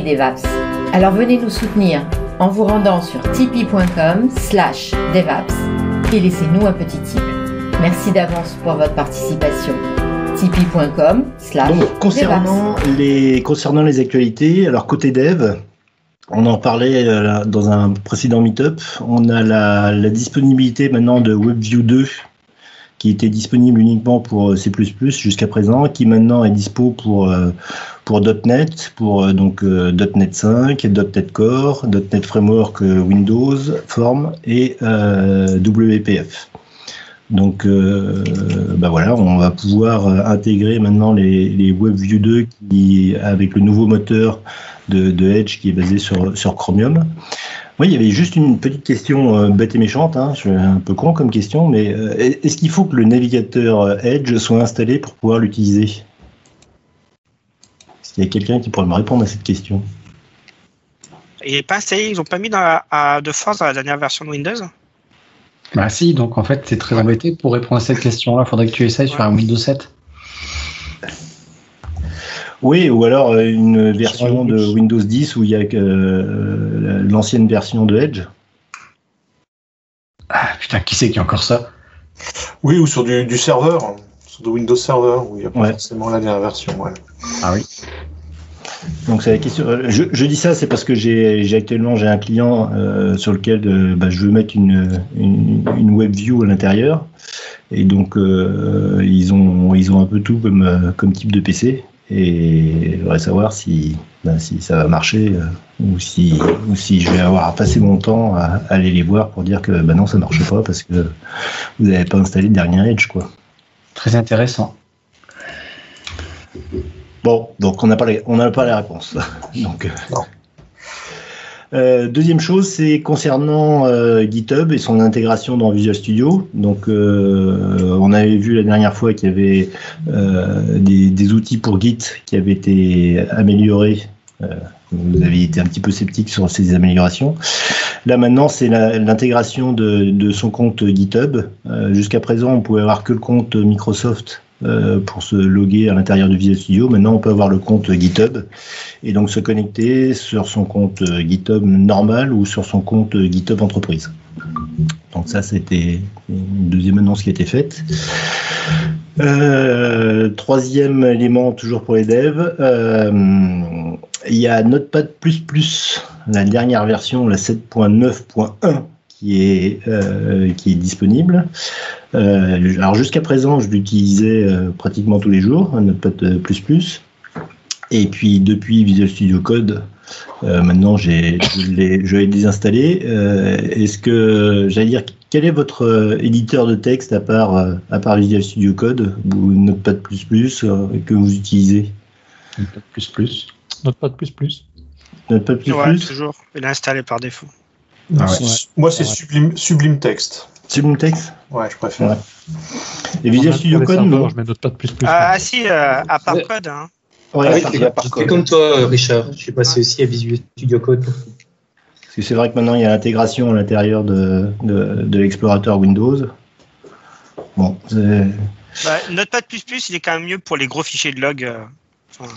DevApps. Alors venez nous soutenir en vous rendant sur tipeee.com slash devaps et laissez-nous un petit tip. Merci d'avance pour votre participation. tipeee.com slash concernant les, concernant les actualités, alors côté dev, on en parlait euh, dans un précédent meetup, on a la, la disponibilité maintenant de WebView 2 qui était disponible uniquement pour euh, C++ jusqu'à présent, qui maintenant est dispo pour euh, pour .NET, pour euh, donc .NET 5, .NET Core, .NET Framework Windows, Form et WPF. Donc, bah voilà, on va pouvoir intégrer maintenant les, les WebView 2 qui, avec le nouveau moteur de, de Edge qui est basé sur, sur Chromium. Oui, il y avait juste une petite question euh, bête et méchante, hein, je suis un peu con comme question, mais euh, est-ce qu'il faut que le navigateur euh, Edge soit installé pour pouvoir l'utiliser? Est-ce qu'il y a quelqu'un qui pourrait me répondre à cette question? Il n'est pas installé, ils n'ont pas mis dans à, de force dans la dernière version de Windows? Bah si, donc en fait c'est très embêté. Pour répondre à cette question-là, il faudrait que tu essayes sur un Windows 7. Oui, ou alors euh, une version de Windows 10 où il y a euh, l'ancienne version de Edge. Ah putain, qui c'est qui a encore ça? Oui, ou sur du, serveur, sur du Windows Server, où il n'y a pas forcément la dernière version. Ah oui. Donc c'est la question. Euh, je, dis ça, c'est parce que j'ai actuellement j'ai un client sur lequel bah, je veux mettre une, une, web view à l'intérieur, et donc ils ont ils ont un peu tout comme comme type de PC. Et je voudrais savoir si, ben, si ça va marcher euh, ou, si, ou si je vais avoir passé mon temps à, aller les voir pour dire que ben non, ça ne marche pas parce que vous n'avez pas installé le dernier Edge. Quoi. Très intéressant. Bon, donc on n'a pas, on pas la réponse. donc, euh, non. Euh, deuxième chose, c'est concernant euh, GitHub et son intégration dans Visual Studio. Donc, euh, on avait vu la dernière fois qu'il y avait des, outils pour Git qui avaient été améliorés. vous avez été un petit peu sceptique sur ces améliorations. Là maintenant, c'est l'intégration de, de, son compte GitHub. Jusqu'à présent, on pouvait avoir que le compte Microsoft euh, pour se loguer à l'intérieur de Visual Studio. Maintenant, on peut avoir le compte GitHub et donc se connecter sur son compte GitHub normal ou sur son compte GitHub entreprise. Donc ça, c'était une deuxième annonce qui a été faite. Euh, troisième élément, toujours pour les devs, euh, il y a Notepad++, la dernière version, la 7.9.1, qui est, euh, qui est disponible. Euh, alors jusqu'à présent, je l'utilisais euh, pratiquement tous les jours, un Notepad++. Et puis depuis Visual Studio Code, maintenant j'ai, je l'ai désinstallé. est-ce que, j'allais dire, quel est votre éditeur de texte à part, à part Visual Studio Code ou Notepad++ que vous utilisez? Notepad++. Notepad++. Notepad++. Ouais, toujours. Il est installé par défaut. Ah Moi, c'est Sublime, Sublime Text. Sublime Text Ouais, je préfère. Et Visual Studio Code, non Je mets pas de plus plus. Ah, si, euh, à part code. Hein. Ouais, ah, oui, c'est comme toi, Richard. Je suis passé aussi à Visual Studio Code. Parce que c'est vrai que maintenant, il y a l'intégration à l'intérieur de, de, de l'explorateur Windows. Bon, bah, Notepad++, il est quand même mieux pour les gros fichiers de log. Euh, enfin,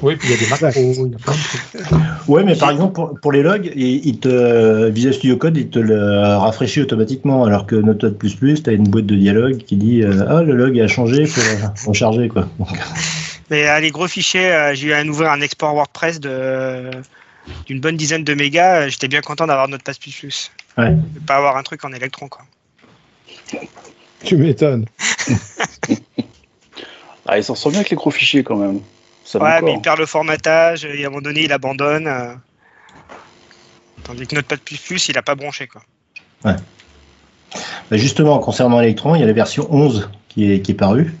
oui, puis il y a des macros, il y a plein de trucs. Ouais, mais par exemple, pour, pour les logs, il, te, Visual Studio Code, il te le rafraîchit automatiquement, alors que Notepad++, tu as une boîte de dialogue qui dit euh, Ah, le log a changé, il faut recharger. Quoi. Mais euh, les gros fichiers, euh, j'ai eu à ouvrir un export WordPress de d'une bonne dizaine de mégas, j'étais bien content d'avoir Notepad++. Ouais. De pas avoir un truc en électron, quoi. Tu m'étonnes. ah, ils s'en sortent bien avec les gros fichiers quand même ouais, mais il perd le formatage et à un moment donné, il abandonne. Euh. Tandis que Notepad++, il n'a pas bronché. Quoi. Ouais. Bah, justement, concernant Electron, il y a la version 11 qui est, qui est parue.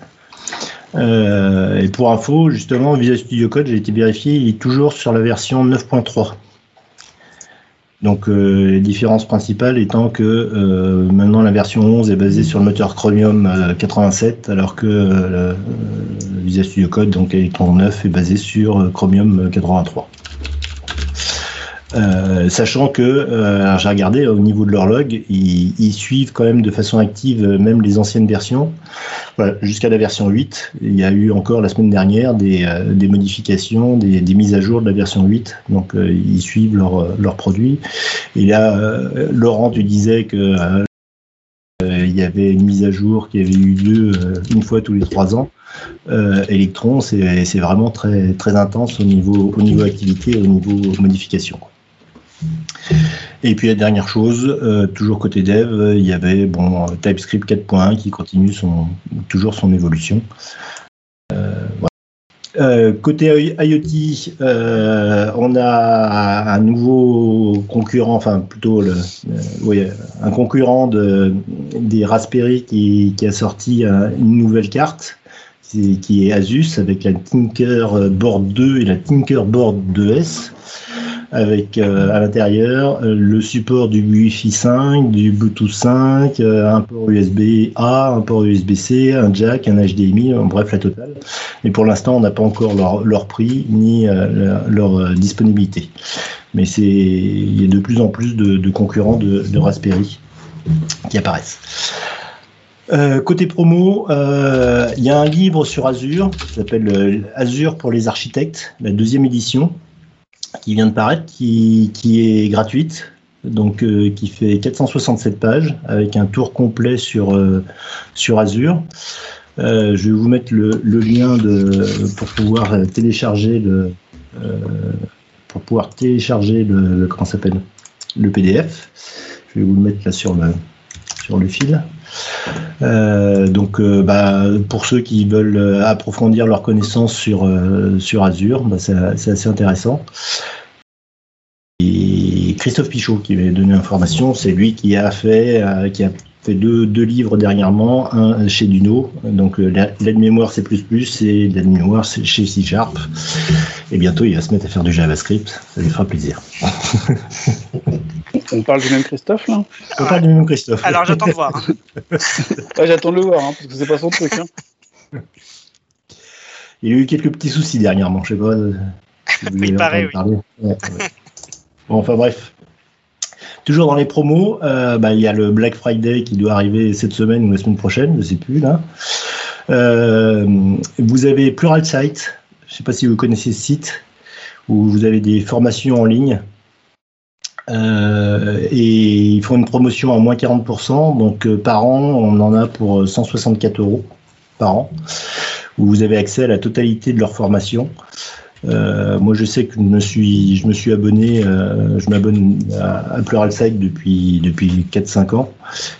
Euh, et pour info, justement, Visual Studio Code, j'ai été vérifié, il est toujours sur la version 9.3. Donc euh, les différences principales étant que euh, maintenant la version 11 est basée sur le moteur Chromium 87 euh, alors que Studio Code donc Electron 9 est basé sur Chromium 83. sachant que, j'ai regardé au niveau de leur log, ils, suivent quand même de façon active même les anciennes versions. Voilà, jusqu'à la version 8. Il y a eu encore la semaine dernière des, euh, modifications, des, mises à jour de la version 8. Donc euh, ils suivent leurs leur produits. Et là, euh, Laurent, tu disais que il y avait une mise à jour qui avait eu lieu une fois tous les trois ans. Electron, c'est vraiment très, très intense au niveau, au niveau activité, au niveau modification. Et puis la dernière chose, euh, toujours côté dev, il y avait bon TypeScript 4.1 qui continue son, toujours son évolution. Euh, euh, côté IoT, on a un nouveau concurrent, enfin plutôt le, un concurrent de, des Raspberry qui, qui a sorti une nouvelle carte qui est Asus avec la Tinker Board 2 et la Tinker Board 2S avec euh, à l'intérieur euh, le support du Wi-Fi 5, du Bluetooth 5, euh, un port USB A, un port USB C, un jack, un HDMI, bref la totale. Mais pour l'instant, on n'a pas encore leur, prix ni leur disponibilité. Mais c'est il y a de plus en plus de, concurrents de, Raspberry qui apparaissent. Côté promo, il y a un livre sur Azure qui s'appelle Azure pour les architectes, la deuxième édition, qui vient de paraître, qui, qui est gratuite, donc euh, qui fait 467 pages avec un tour complet sur, euh, sur Azure. Euh, je vais vous mettre le, le lien de, pour pouvoir télécharger le pour pouvoir télécharger le, comment s'appelle? Le PDF. Je vais vous le mettre là sur le sur le fil. Euh, donc, euh, bah, pour ceux qui veulent approfondir leurs connaissances sur, euh, sur Azure, bah, c'est assez intéressant. Et Christophe Pichot qui m'a donné l'information, c'est lui qui a fait, qui a fait deux, deux, livres dernièrement, un chez Duno, donc l'aide-mémoire C++ et l'aide-mémoire chez C Sharp. Et bientôt, il va se mettre à faire du JavaScript, ça lui fera plaisir. On parle du même Christophe là On parle du même Christophe. Alors j'attends de voir. ouais, j'attends de le voir, hein, parce que c'est pas son truc. Hein. Il y a eu quelques petits soucis dernièrement, je sais pas. Si il paraît, oui. Ouais, ouais. Bon, enfin bref. Toujours dans les promos, euh, bah, il y a le Black Friday qui doit arriver cette semaine ou la semaine prochaine, je sais plus là. Euh, vous avez Pluralsight, je ne sais pas si vous connaissez ce site, où vous avez des formations en ligne euh, et ils font une promotion à moins 40%. Donc euh, par an, on en a pour 164 euros par an, où vous avez accès à la totalité de leur formation. Euh, moi, je sais que je me suis, je me suis abonné, euh, je m'abonne à, Pluralsight depuis depuis 4-5 ans,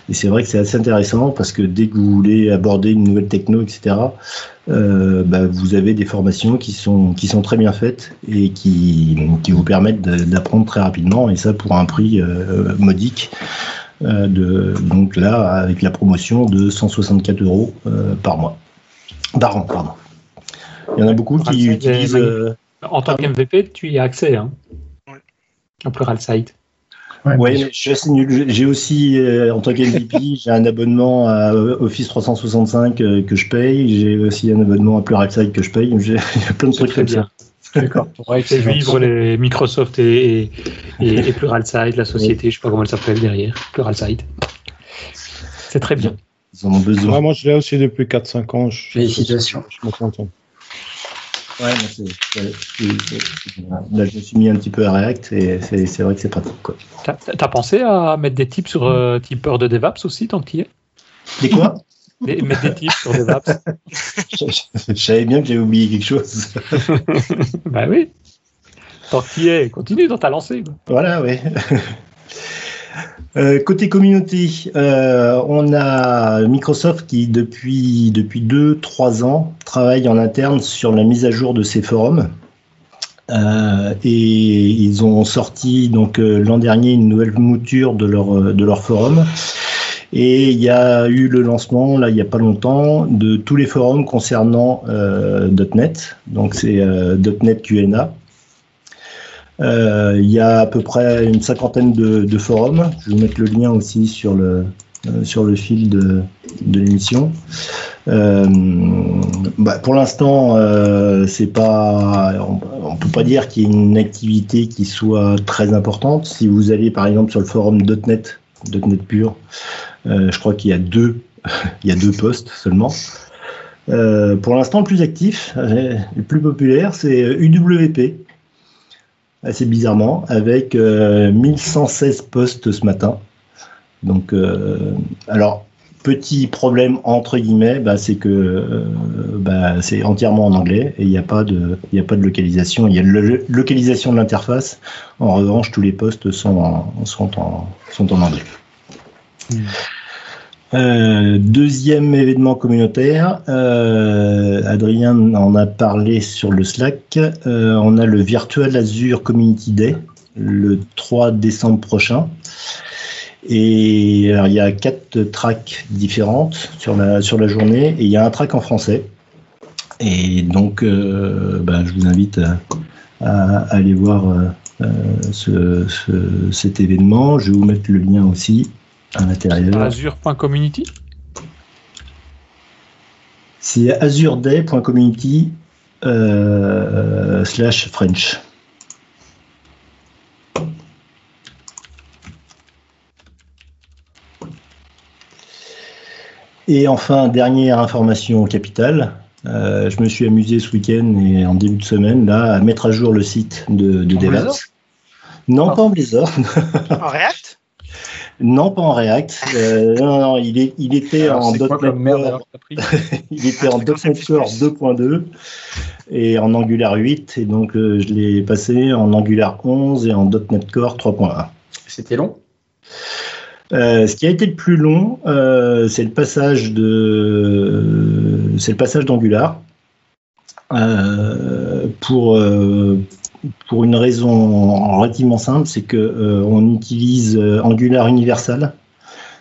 et c'est vrai que c'est assez intéressant parce que dès que vous voulez aborder une nouvelle techno, etc., euh, bah, vous avez des formations qui sont qui sont très bien faites et qui qui vous permettent d'apprendre très rapidement, et ça pour un prix euh, modique. Euh, de, donc là, avec la promotion de 164 euros par mois, par an, pardon. Il y en a beaucoup qui utilisent. Euh... En tant qu'MVP, tu y as accès, hein, en plural site. Oui, ouais, je suis assez nul. J'ai aussi, euh, en tant qu'MVP, j'ai un abonnement à Office 365 euh, que je paye. J'ai aussi un abonnement à Pluralsight que je paye. J'ai plein de trucs comme bien. ça. D'accord. Pour vivre les Microsoft et, et, et, et Pluralsight, la société, je ne sais pas comment elle s'appelle derrière, Pluralsight. C'est très bien. Ils en ont besoin. Ouais, moi, je l'ai aussi depuis 4-5 ans. Je, Félicitations. Je, je me contente. Ouais, là, je me suis mis un petit peu à React et c'est vrai que c'est pratique. T'as as pensé à mettre des tips sur euh, Tipper de DevApps aussi, tant qu'il y est Des quoi? Des, Mettre des tips sur DevApps. je, je, savais bien que j'avais oublié quelque chose. bah oui. Tant qu'il y est, continue dans ta lancée. Voilà, oui. Euh, côté communauté, euh, on a Microsoft qui depuis depuis deux trois ans travaille en interne sur la mise à jour de ses forums. Euh, et ils ont sorti donc l'an dernier une nouvelle mouture de leur de leur forum. Et il y a eu le lancement là il y a pas longtemps de tous les forums concernant .NET. Donc c'est .NET QNA. Euh, il y a à peu près une cinquantaine de, forums. Je vais vous mettre le lien aussi sur le, euh, sur le fil de, l'émission. Euh, bah pour l'instant, c'est pas, on, on, peut pas dire qu'il y ait une activité qui soit très importante. Si vous allez par exemple sur le forum .NET, .NET pur, je crois qu'il y a deux, il y a deux postes seulement. pour l'instant, le plus actif, le plus populaire, c'est UWP. Assez bizarrement, avec 1116 postes ce matin. Donc, alors, Petit problème entre guillemets, bah, c'est que euh, bah, c'est entièrement en anglais et il n'y a pas de, il a pas de localisation. Il y a la localisation de l'interface. En revanche, tous les postes sont en, sont en, sont en anglais. Hmm. Euh, deuxième événement communautaire, euh, Adrien en a parlé sur le Slack. on a le Virtual Azure Community Day le 3 décembre prochain. Et il y a quatre tracks différentes sur la, sur la journée et il y a un track en français. Et donc, euh, ben, je vous invite à, aller voir euh, ce, cet événement. Je vais vous mettre le lien aussi à l'intérieur. Azure.community C'est azureday.community euh, slash French. Et enfin, dernière information capitale. Euh, je me suis amusé ce week-end et en début de semaine là à mettre à jour le site de, de DevOps. Non, pas en Blazor. En React? Non, pas en React. Euh, non, non, il, est, il était en .NET Core. il était en .NET Core 2.2 et en Angular 8 et donc euh, je l'ai passé en Angular 11 et en .NET Core 3.1. C'était long? Euh, ce qui a été le plus long, euh, c'est le passage de, c'est le passage d'Angular. Euh, pour pour une raison relativement simple, c'est que on utilise Angular Universal,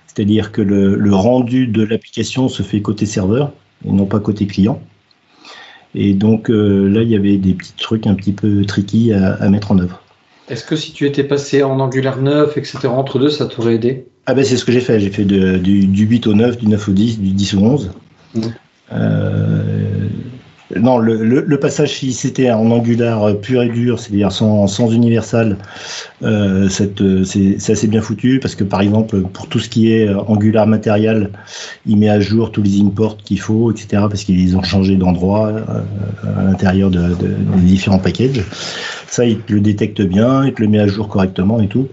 c'est-à-dire que le, rendu de l'application se fait côté serveur et non pas côté client. Et donc là, il y avait des petits trucs un petit peu tricky à, à mettre en œuvre. Est-ce que si tu étais passé en Angular 9, etc., entre deux, ça t'aurait aidé? Ah ben c'est ce que j'ai fait. J'ai fait du, du, 8 au 9, du 9 au 10, du 10 au 11. Euh, non, le, passage, si c'était en Angular pur et dur, c'est-à-dire sans, sans universal, euh, c'est assez bien foutu parce que par exemple, pour tout ce qui est Angular matériel, il met à jour tous les imports qu'il faut, etc. parce qu'ils ont changé d'endroit euh, à l'intérieur de, des différents packages. Ça, il le détecte bien, il te le met à jour correctement et tout.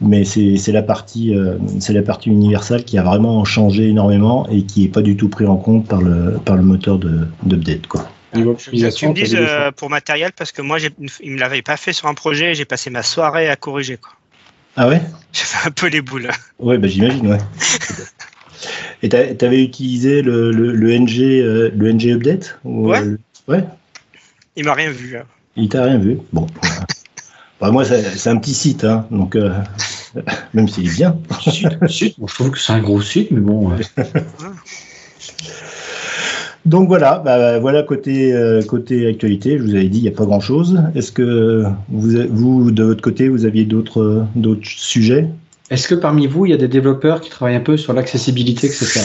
Mais c'est la partie, euh, c'est la partie universelle qui a vraiment changé énormément et qui est pas du tout pris en compte par le par le moteur d'update, quoi. Tu me dises euh, pour matériel parce que moi il me l'avait pas fait sur un projet et j'ai passé ma soirée à corriger quoi. Ah ouais? J'ai fait un peu les boules. Ouais bah j'imagine ouais. et tu avais utilisé le, le, le NG euh, le NG update Ouais. ouais. Il m'a rien vu. Hein. Il t'a rien vu Bon. bah, moi, c'est un petit site, hein, donc euh, même s'il est bien. je trouve que c'est un gros site, mais bon. Donc voilà, bah, voilà côté, euh, côté actualité, je vous avais dit, il n'y a pas grand-chose. Est-ce que vous, vous, de votre côté, vous aviez d'autres sujets? Est-ce que parmi vous, il y a des développeurs qui travaillent un peu sur l'accessibilité, etc.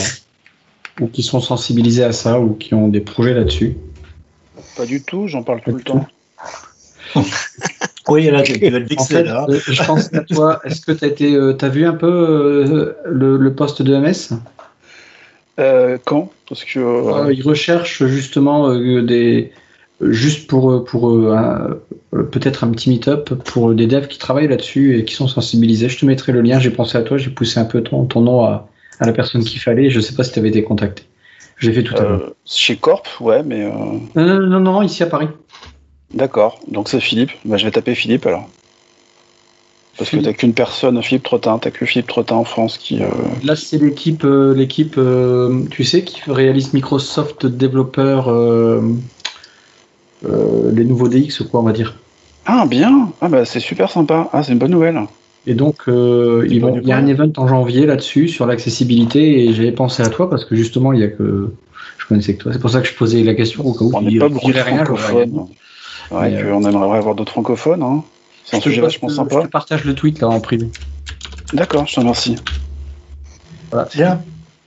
Ou qui sont sensibilisés à ça, ou qui ont des projets là-dessus? Pas du tout, j'en parle tout le temps. oui, là, tu vas le en là. Euh, je pense à toi. Est-ce que tu as, été, euh, as vu un peu euh, le, poste de MS Quand? Parce que il recherche justement des juste pour pour peut-être un petit meet-up pour des devs qui travaillent là-dessus et qui sont sensibilisés. Je te mettrai le lien. J'ai pensé à toi. J'ai poussé un peu ton, ton nom à, à la personne qu'il fallait. Je sais pas si tu avais été contacté. J'ai fait tout à l'heure. Chez Corp, ouais, mais. Non, non, non, non, ici à Paris. D'accord, donc c'est Philippe. Bah, je vais taper Philippe alors. Parce que t'as qu'une personne, Philippe Trottin, t'as que Philippe Trottin en France qui. Euh, Là, c'est l'équipe, euh, l'équipe, euh, tu sais, qui réalise Microsoft développeur les nouveaux DX, quoi, on va dire. Ah bien, ah bah c'est super sympa. Ah c'est une bonne nouvelle. Et donc, il y a un event en janvier là-dessus sur l'accessibilité et j'avais pensé à toi parce que justement, il y a que je connaissais que toi. C'est pour ça que je posais la question au cas où. On n'est pas beaucoup de rien, Ouais, euh, on aimerait avoir d'autres francophones. Hein. C'est un sujet vachement sympa. Je partage le tweet là en privé. D'accord, je te remercie. Voilà. Bien.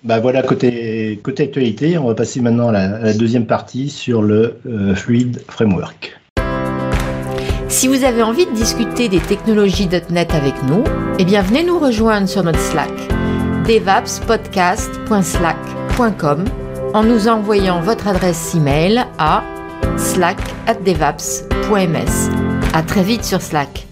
Bah voilà, côté, côté actualité, on va passer maintenant à la, deuxième partie sur le euh, Fluid Framework. Si vous avez envie de discuter des technologies .NET avec nous, eh bien venez nous rejoindre sur notre Slack devapspodcast.slack.com en nous envoyant votre adresse email à slack@devaps.ms. À très vite sur Slack.